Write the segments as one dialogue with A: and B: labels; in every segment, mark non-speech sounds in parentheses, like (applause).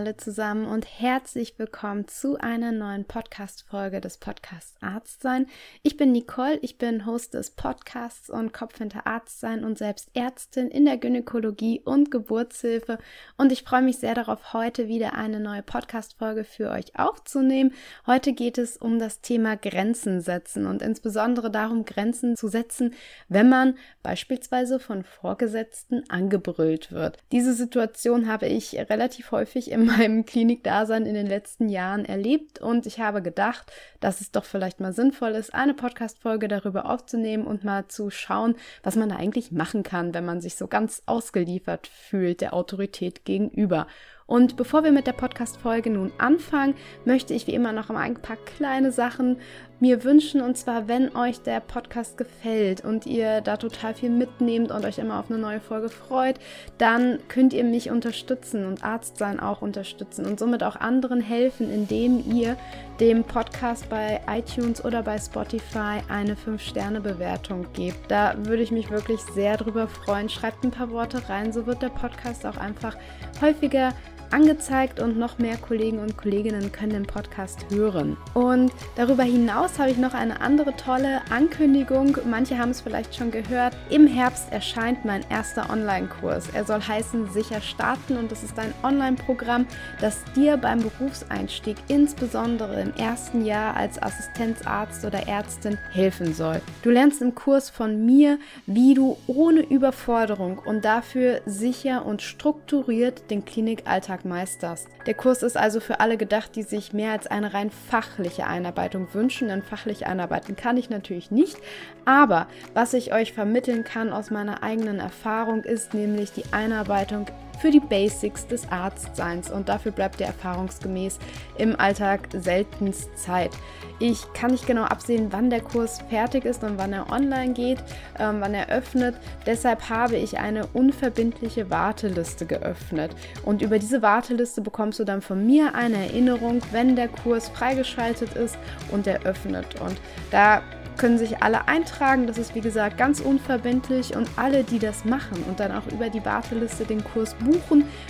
A: alle zusammen und herzlich willkommen zu einer neuen Podcast-Folge des Podcasts Arztsein. Ich bin Nicole, ich bin Host des Podcasts und Kopf hinter Arztsein und selbst Ärztin in der Gynäkologie und Geburtshilfe und ich freue mich sehr darauf, heute wieder eine neue Podcast-Folge für euch aufzunehmen. Heute geht es um das Thema Grenzen setzen und insbesondere darum, Grenzen zu setzen, wenn man beispielsweise von Vorgesetzten angebrüllt wird. Diese Situation habe ich relativ häufig in meinem Klinikdasein in den letzten Jahren erlebt und ich habe gedacht, dass es doch vielleicht mal sinnvoll ist, eine Podcast-Folge darüber aufzunehmen und mal zu schauen, was man da eigentlich machen kann, wenn man sich so ganz ausgeliefert fühlt der Autorität gegenüber. Und bevor wir mit der Podcast-Folge nun anfangen, möchte ich wie immer noch ein paar kleine Sachen mir wünschen. Und zwar, wenn euch der Podcast gefällt und ihr da total viel mitnehmt und euch immer auf eine neue Folge freut, dann könnt ihr mich unterstützen und Arzt sein auch unterstützen und somit auch anderen helfen, indem ihr dem Podcast bei iTunes oder bei Spotify eine 5-Sterne-Bewertung gebt. Da würde ich mich wirklich sehr drüber freuen. Schreibt ein paar Worte rein, so wird der Podcast auch einfach häufiger angezeigt und noch mehr Kollegen und Kolleginnen können den Podcast hören. Und darüber hinaus habe ich noch eine andere tolle Ankündigung. Manche haben es vielleicht schon gehört. Im Herbst erscheint mein erster Online-Kurs. Er soll heißen Sicher starten und das ist ein Online-Programm, das dir beim Berufseinstieg, insbesondere im ersten Jahr als Assistenzarzt oder Ärztin, helfen soll. Du lernst im Kurs von mir, wie du ohne Überforderung und dafür sicher und strukturiert den Klinikalltag Alltag meisterst. Der Kurs ist also für alle gedacht, die sich mehr als eine rein fachliche Einarbeitung wünschen, denn fachlich einarbeiten kann ich natürlich nicht. Aber was ich euch vermitteln kann aus meiner eigenen Erfahrung ist nämlich die Einarbeitung für die Basics des Arztseins und dafür bleibt dir erfahrungsgemäß im Alltag seltenst Zeit. Ich kann nicht genau absehen, wann der Kurs fertig ist und wann er online geht, ähm, wann er öffnet. Deshalb habe ich eine unverbindliche Warteliste geöffnet. Und über diese Warteliste bekommst du dann von mir eine Erinnerung, wenn der Kurs freigeschaltet ist und er öffnet. Und da können sich alle eintragen. Das ist wie gesagt ganz unverbindlich und alle, die das machen und dann auch über die Warteliste den Kurs buchen,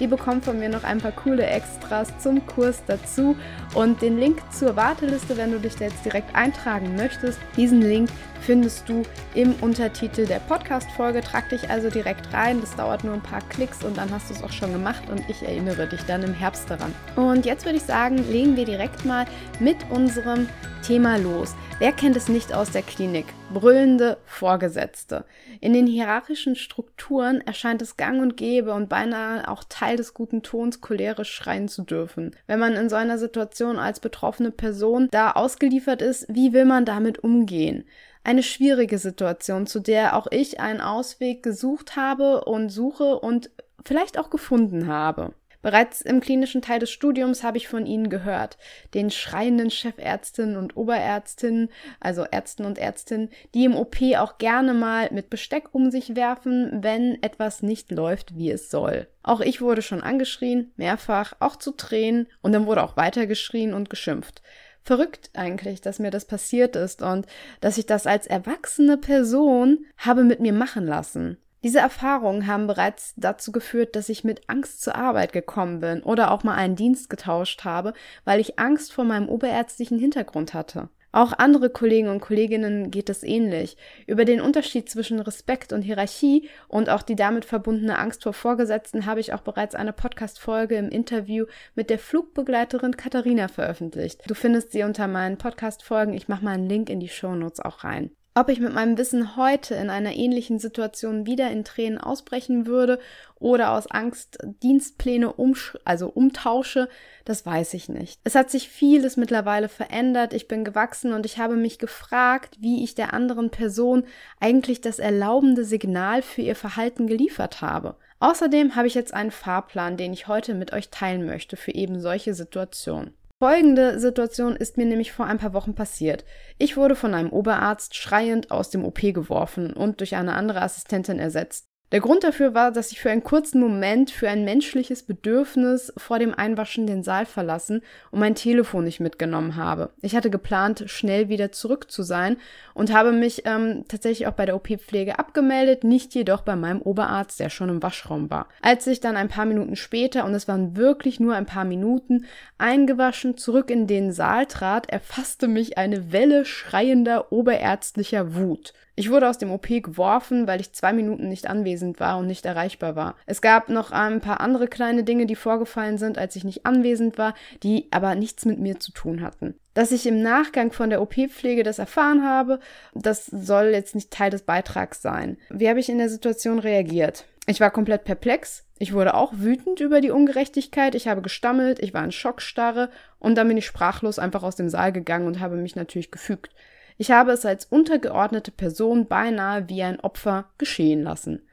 A: die bekommen von mir noch ein paar coole Extras zum Kurs dazu. Und den Link zur Warteliste, wenn du dich da jetzt direkt eintragen möchtest, diesen Link findest du im Untertitel der Podcast-Folge. Trag dich also direkt rein. Das dauert nur ein paar Klicks und dann hast du es auch schon gemacht und ich erinnere dich dann im Herbst daran. Und jetzt würde ich sagen, legen wir direkt mal mit unserem Thema los. Wer kennt es nicht aus der Klinik? Brüllende Vorgesetzte. In den hierarchischen Strukturen erscheint es gang und gäbe und beinahe auch Teil des guten Tons, cholerisch schreien zu dürfen. Wenn man in so einer Situation als betroffene Person da ausgeliefert ist, wie will man damit umgehen? Eine schwierige Situation, zu der auch ich einen Ausweg gesucht habe und suche und vielleicht auch gefunden habe. Bereits im klinischen Teil des Studiums habe ich von ihnen gehört, den schreienden Chefärztinnen und Oberärztinnen, also Ärzten und Ärztinnen, die im OP auch gerne mal mit Besteck um sich werfen, wenn etwas nicht läuft, wie es soll. Auch ich wurde schon angeschrien, mehrfach, auch zu Tränen, und dann wurde auch weiter geschrien und geschimpft verrückt eigentlich, dass mir das passiert ist und dass ich das als erwachsene Person habe mit mir machen lassen. Diese Erfahrungen haben bereits dazu geführt, dass ich mit Angst zur Arbeit gekommen bin oder auch mal einen Dienst getauscht habe, weil ich Angst vor meinem oberärztlichen Hintergrund hatte. Auch andere Kollegen und Kolleginnen geht es ähnlich. Über den Unterschied zwischen Respekt und Hierarchie und auch die damit verbundene Angst vor Vorgesetzten habe ich auch bereits eine Podcast-Folge im Interview mit der Flugbegleiterin Katharina veröffentlicht. Du findest sie unter meinen Podcast-Folgen. Ich mache mal einen Link in die Shownotes auch rein. Ob ich mit meinem Wissen heute in einer ähnlichen Situation wieder in Tränen ausbrechen würde oder aus Angst Dienstpläne umsch also umtausche, das weiß ich nicht. Es hat sich vieles mittlerweile verändert, ich bin gewachsen und ich habe mich gefragt, wie ich der anderen Person eigentlich das erlaubende Signal für ihr Verhalten geliefert habe. Außerdem habe ich jetzt einen Fahrplan, den ich heute mit euch teilen möchte für eben solche Situationen. Folgende Situation ist mir nämlich vor ein paar Wochen passiert. Ich wurde von einem Oberarzt schreiend aus dem OP geworfen und durch eine andere Assistentin ersetzt. Der Grund dafür war, dass ich für einen kurzen Moment für ein menschliches Bedürfnis vor dem Einwaschen den Saal verlassen und mein Telefon nicht mitgenommen habe. Ich hatte geplant, schnell wieder zurück zu sein und habe mich ähm, tatsächlich auch bei der OP-Pflege abgemeldet, nicht jedoch bei meinem Oberarzt, der schon im Waschraum war. Als ich dann ein paar Minuten später, und es waren wirklich nur ein paar Minuten, eingewaschen zurück in den Saal trat, erfasste mich eine Welle schreiender oberärztlicher Wut. Ich wurde aus dem OP geworfen, weil ich zwei Minuten nicht anwesend war und nicht erreichbar war. Es gab noch ein paar andere kleine Dinge, die vorgefallen sind, als ich nicht anwesend war, die aber nichts mit mir zu tun hatten. Dass ich im Nachgang von der OP-Pflege das erfahren habe, das soll jetzt nicht Teil des Beitrags sein. Wie habe ich in der Situation reagiert? Ich war komplett perplex. Ich wurde auch wütend über die Ungerechtigkeit. Ich habe gestammelt, ich war in Schockstarre und dann bin ich sprachlos einfach aus dem Saal gegangen und habe mich natürlich gefügt. Ich habe es als untergeordnete Person beinahe wie ein Opfer geschehen lassen.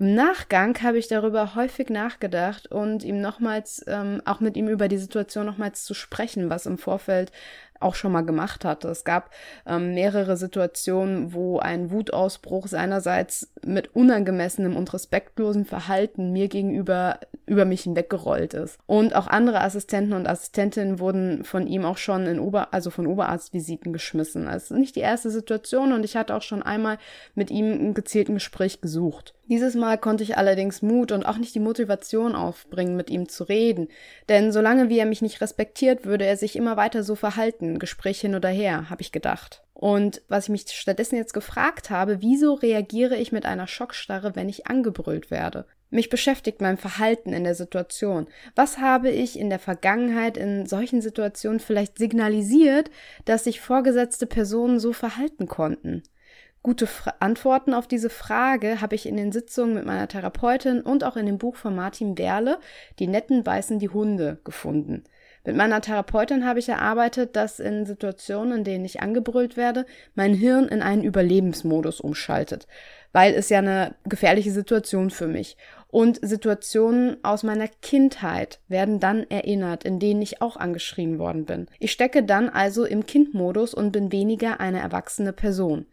A: Im Nachgang habe ich darüber häufig nachgedacht und ihm nochmals, ähm, auch mit ihm über die Situation nochmals zu sprechen, was im Vorfeld auch schon mal gemacht hatte. Es gab ähm, mehrere Situationen, wo ein Wutausbruch seinerseits mit unangemessenem und respektlosem Verhalten mir gegenüber über mich hinweggerollt ist. Und auch andere Assistenten und Assistentinnen wurden von ihm auch schon in Ober, also von Oberarztvisiten geschmissen. Also nicht die erste Situation und ich hatte auch schon einmal mit ihm ein gezielten Gespräch gesucht. Dieses Mal konnte ich allerdings Mut und auch nicht die Motivation aufbringen, mit ihm zu reden. Denn solange wie er mich nicht respektiert, würde er sich immer weiter so verhalten. Gespräch hin oder her, habe ich gedacht. Und was ich mich stattdessen jetzt gefragt habe, wieso reagiere ich mit einer Schockstarre, wenn ich angebrüllt werde? Mich beschäftigt mein Verhalten in der Situation. Was habe ich in der Vergangenheit in solchen Situationen vielleicht signalisiert, dass sich vorgesetzte Personen so verhalten konnten? Gute Fra Antworten auf diese Frage habe ich in den Sitzungen mit meiner Therapeutin und auch in dem Buch von Martin Berle, Die Netten beißen die Hunde, gefunden. Mit meiner Therapeutin habe ich erarbeitet, dass in Situationen, in denen ich angebrüllt werde, mein Hirn in einen Überlebensmodus umschaltet, weil es ja eine gefährliche Situation für mich. Und Situationen aus meiner Kindheit werden dann erinnert, in denen ich auch angeschrien worden bin. Ich stecke dann also im Kindmodus und bin weniger eine erwachsene Person.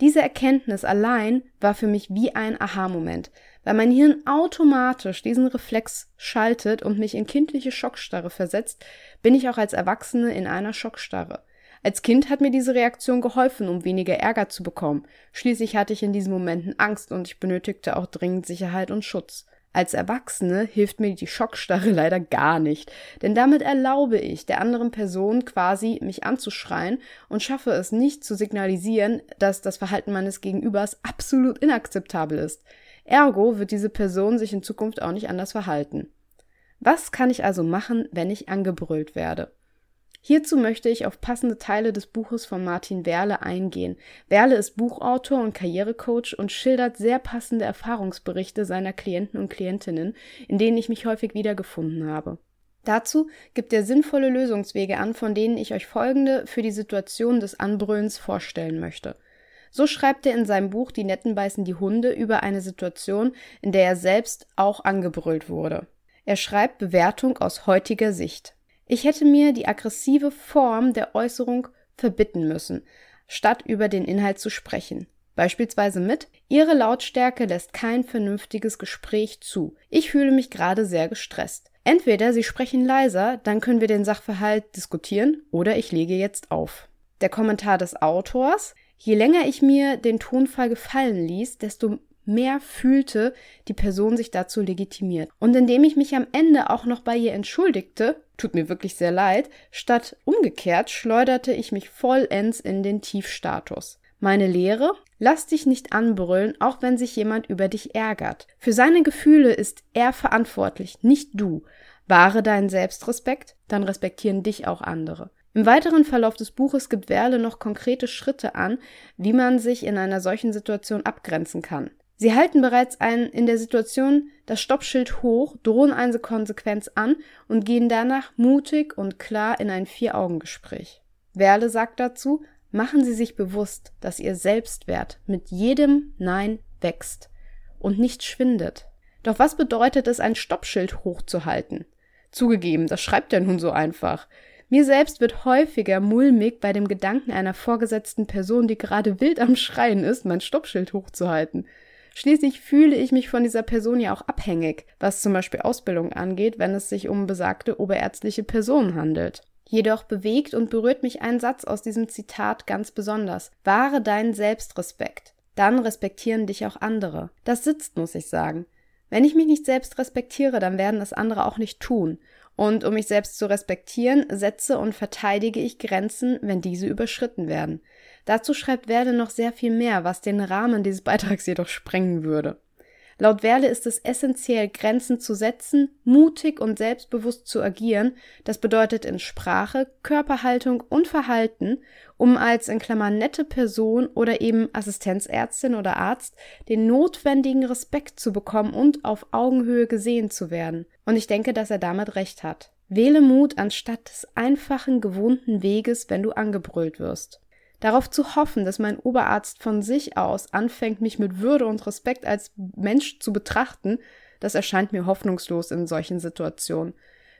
A: Diese Erkenntnis allein war für mich wie ein Aha-Moment, weil mein Hirn automatisch diesen Reflex schaltet und mich in kindliche Schockstarre versetzt, bin ich auch als Erwachsene in einer Schockstarre. Als Kind hat mir diese Reaktion geholfen, um weniger Ärger zu bekommen. Schließlich hatte ich in diesen Momenten Angst und ich benötigte auch dringend Sicherheit und Schutz. Als Erwachsene hilft mir die Schockstarre (laughs) leider gar nicht, denn damit erlaube ich der anderen Person quasi, mich anzuschreien und schaffe es nicht zu signalisieren, dass das Verhalten meines Gegenübers absolut inakzeptabel ist. Ergo wird diese Person sich in Zukunft auch nicht anders verhalten. Was kann ich also machen, wenn ich angebrüllt werde? Hierzu möchte ich auf passende Teile des Buches von Martin Werle eingehen. Werle ist Buchautor und Karrierecoach und schildert sehr passende Erfahrungsberichte seiner Klienten und Klientinnen, in denen ich mich häufig wiedergefunden habe. Dazu gibt er sinnvolle Lösungswege an, von denen ich euch folgende für die Situation des Anbrüllens vorstellen möchte. So schreibt er in seinem Buch Die Netten beißen die Hunde über eine Situation, in der er selbst auch angebrüllt wurde. Er schreibt Bewertung aus heutiger Sicht. Ich hätte mir die aggressive Form der Äußerung verbitten müssen, statt über den Inhalt zu sprechen. Beispielsweise mit Ihre Lautstärke lässt kein vernünftiges Gespräch zu. Ich fühle mich gerade sehr gestresst. Entweder Sie sprechen leiser, dann können wir den Sachverhalt diskutieren, oder ich lege jetzt auf. Der Kommentar des Autors Je länger ich mir den Tonfall gefallen ließ, desto mehr fühlte die Person sich dazu legitimiert. Und indem ich mich am Ende auch noch bei ihr entschuldigte, tut mir wirklich sehr leid, statt umgekehrt schleuderte ich mich vollends in den Tiefstatus. Meine Lehre? Lass dich nicht anbrüllen, auch wenn sich jemand über dich ärgert. Für seine Gefühle ist er verantwortlich, nicht du. Wahre deinen Selbstrespekt, dann respektieren dich auch andere. Im weiteren Verlauf des Buches gibt Werle noch konkrete Schritte an, wie man sich in einer solchen Situation abgrenzen kann. Sie halten bereits ein in der Situation das Stoppschild hoch, drohen eine Konsequenz an und gehen danach mutig und klar in ein Vier-Augen-Gespräch. Werle sagt dazu, machen Sie sich bewusst, dass Ihr Selbstwert mit jedem Nein wächst und nicht schwindet. Doch was bedeutet es, ein Stoppschild hochzuhalten? Zugegeben, das schreibt er nun so einfach. Mir selbst wird häufiger mulmig bei dem Gedanken einer vorgesetzten Person, die gerade wild am Schreien ist, mein Stoppschild hochzuhalten. Schließlich fühle ich mich von dieser Person ja auch abhängig, was zum Beispiel Ausbildung angeht, wenn es sich um besagte oberärztliche Personen handelt. Jedoch bewegt und berührt mich ein Satz aus diesem Zitat ganz besonders. Wahre deinen Selbstrespekt. Dann respektieren dich auch andere. Das sitzt, muss ich sagen. Wenn ich mich nicht selbst respektiere, dann werden es andere auch nicht tun. Und um mich selbst zu respektieren, setze und verteidige ich Grenzen, wenn diese überschritten werden. Dazu schreibt Werde noch sehr viel mehr, was den Rahmen dieses Beitrags jedoch sprengen würde. Laut Werle ist es essentiell, Grenzen zu setzen, mutig und selbstbewusst zu agieren. Das bedeutet in Sprache, Körperhaltung und Verhalten, um als in Klammern nette Person oder eben Assistenzärztin oder Arzt den notwendigen Respekt zu bekommen und auf Augenhöhe gesehen zu werden. Und ich denke, dass er damit recht hat. Wähle Mut anstatt des einfachen, gewohnten Weges, wenn du angebrüllt wirst. Darauf zu hoffen, dass mein Oberarzt von sich aus anfängt, mich mit Würde und Respekt als Mensch zu betrachten, das erscheint mir hoffnungslos in solchen Situationen.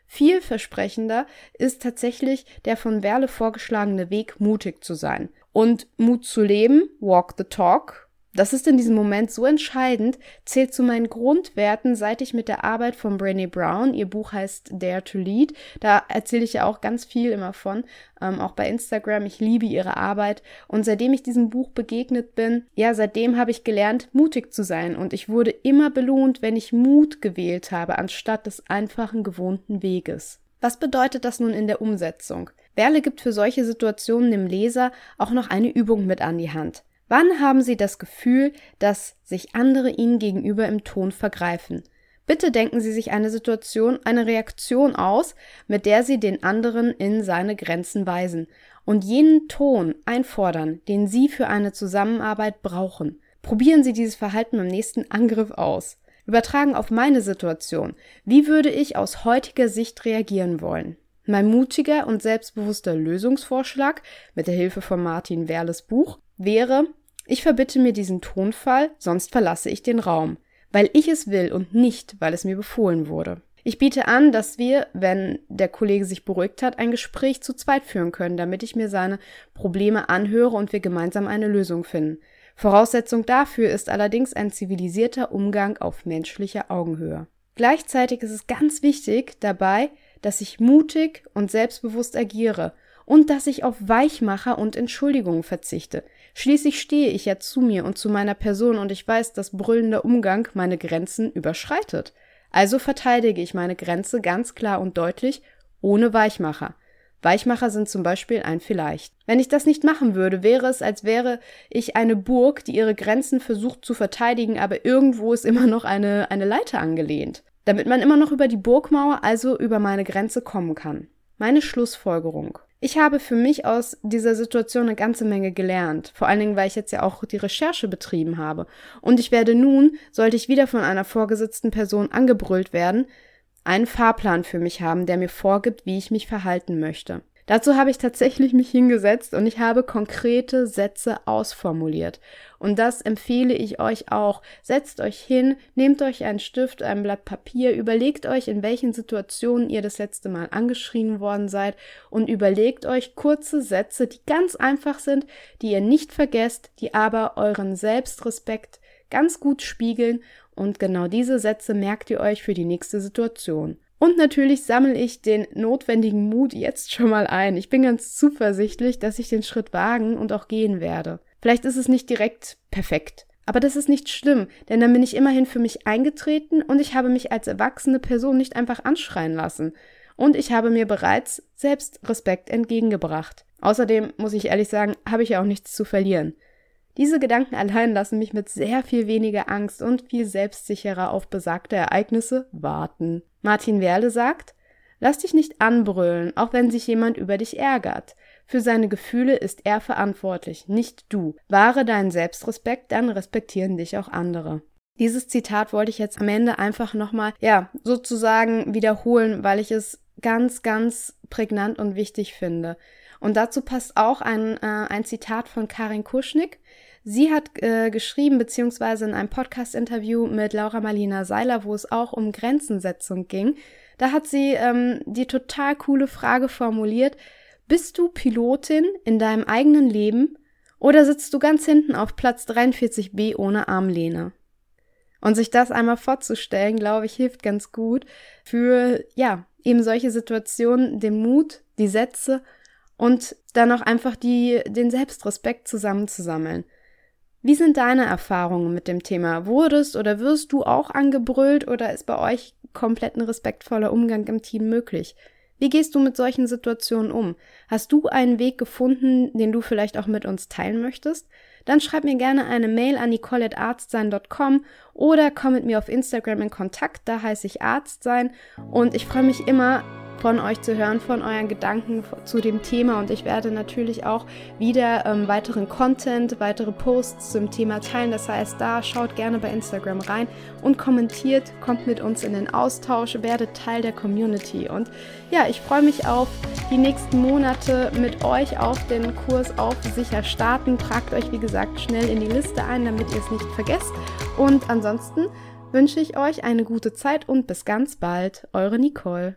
A: Vielversprechender ist tatsächlich der von Werle vorgeschlagene Weg, mutig zu sein. Und Mut zu leben, walk the talk, das ist in diesem Moment so entscheidend, zählt zu meinen Grundwerten, seit ich mit der Arbeit von Brené Brown, ihr Buch heißt Dare to Lead, da erzähle ich ja auch ganz viel immer von, ähm, auch bei Instagram, ich liebe ihre Arbeit und seitdem ich diesem Buch begegnet bin, ja, seitdem habe ich gelernt, mutig zu sein und ich wurde immer belohnt, wenn ich Mut gewählt habe, anstatt des einfachen gewohnten Weges. Was bedeutet das nun in der Umsetzung? Werle gibt für solche Situationen dem Leser auch noch eine Übung mit an die Hand. Wann haben Sie das Gefühl, dass sich andere Ihnen gegenüber im Ton vergreifen? Bitte denken Sie sich eine Situation, eine Reaktion aus, mit der Sie den anderen in seine Grenzen weisen und jenen Ton einfordern, den Sie für eine Zusammenarbeit brauchen. Probieren Sie dieses Verhalten beim nächsten Angriff aus. Übertragen auf meine Situation. Wie würde ich aus heutiger Sicht reagieren wollen? Mein mutiger und selbstbewusster Lösungsvorschlag mit der Hilfe von Martin Werles Buch wäre, ich verbitte mir diesen Tonfall, sonst verlasse ich den Raum, weil ich es will und nicht, weil es mir befohlen wurde. Ich biete an, dass wir, wenn der Kollege sich beruhigt hat, ein Gespräch zu zweit führen können, damit ich mir seine Probleme anhöre und wir gemeinsam eine Lösung finden. Voraussetzung dafür ist allerdings ein zivilisierter Umgang auf menschlicher Augenhöhe. Gleichzeitig ist es ganz wichtig dabei, dass ich mutig und selbstbewusst agiere und dass ich auf Weichmacher und Entschuldigungen verzichte. Schließlich stehe ich ja zu mir und zu meiner Person und ich weiß, dass brüllender Umgang meine Grenzen überschreitet. Also verteidige ich meine Grenze ganz klar und deutlich, ohne Weichmacher. Weichmacher sind zum Beispiel ein Vielleicht. Wenn ich das nicht machen würde, wäre es, als wäre ich eine Burg, die ihre Grenzen versucht zu verteidigen, aber irgendwo ist immer noch eine, eine Leiter angelehnt. Damit man immer noch über die Burgmauer, also über meine Grenze kommen kann. Meine Schlussfolgerung. Ich habe für mich aus dieser Situation eine ganze Menge gelernt, vor allen Dingen, weil ich jetzt ja auch die Recherche betrieben habe. Und ich werde nun, sollte ich wieder von einer vorgesetzten Person angebrüllt werden, einen Fahrplan für mich haben, der mir vorgibt, wie ich mich verhalten möchte. Dazu habe ich tatsächlich mich hingesetzt und ich habe konkrete Sätze ausformuliert. Und das empfehle ich euch auch. Setzt euch hin, nehmt euch einen Stift, ein Blatt Papier, überlegt euch, in welchen Situationen ihr das letzte Mal angeschrien worden seid und überlegt euch kurze Sätze, die ganz einfach sind, die ihr nicht vergesst, die aber euren Selbstrespekt ganz gut spiegeln und genau diese Sätze merkt ihr euch für die nächste Situation. Und natürlich sammle ich den notwendigen Mut jetzt schon mal ein. Ich bin ganz zuversichtlich, dass ich den Schritt wagen und auch gehen werde. Vielleicht ist es nicht direkt perfekt. Aber das ist nicht schlimm, denn dann bin ich immerhin für mich eingetreten und ich habe mich als erwachsene Person nicht einfach anschreien lassen. Und ich habe mir bereits selbst Respekt entgegengebracht. Außerdem muss ich ehrlich sagen, habe ich ja auch nichts zu verlieren. Diese Gedanken allein lassen mich mit sehr viel weniger Angst und viel selbstsicherer auf besagte Ereignisse warten. Martin Werle sagt, Lass dich nicht anbrüllen, auch wenn sich jemand über dich ärgert. Für seine Gefühle ist er verantwortlich, nicht du. Wahre deinen Selbstrespekt, dann respektieren dich auch andere. Dieses Zitat wollte ich jetzt am Ende einfach nochmal, ja, sozusagen wiederholen, weil ich es ganz, ganz prägnant und wichtig finde. Und dazu passt auch ein, äh, ein Zitat von Karin Kuschnick. Sie hat äh, geschrieben, beziehungsweise in einem Podcast-Interview mit Laura Marlina Seiler, wo es auch um Grenzensetzung ging, da hat sie ähm, die total coole Frage formuliert, bist du Pilotin in deinem eigenen Leben oder sitzt du ganz hinten auf Platz 43b ohne Armlehne? Und sich das einmal vorzustellen, glaube ich, hilft ganz gut für, ja, eben solche Situationen, den Mut, die Sätze und dann auch einfach die, den Selbstrespekt zusammenzusammeln. Wie sind deine Erfahrungen mit dem Thema? Wurdest oder wirst du auch angebrüllt oder ist bei euch komplett ein respektvoller Umgang im Team möglich? Wie gehst du mit solchen Situationen um? Hast du einen Weg gefunden, den du vielleicht auch mit uns teilen möchtest? Dann schreib mir gerne eine Mail an nicole.arztsein.com oder komm mit mir auf Instagram in Kontakt, da heiße ich Arztsein und ich freue mich immer von euch zu hören, von euren Gedanken zu dem Thema. Und ich werde natürlich auch wieder ähm, weiteren Content, weitere Posts zum Thema teilen. Das heißt, da schaut gerne bei Instagram rein und kommentiert, kommt mit uns in den Austausch, werdet Teil der Community. Und ja, ich freue mich auf die nächsten Monate mit euch auf den Kurs auf sicher starten. Tragt euch, wie gesagt, schnell in die Liste ein, damit ihr es nicht vergesst. Und ansonsten wünsche ich euch eine gute Zeit und bis ganz bald. Eure Nicole.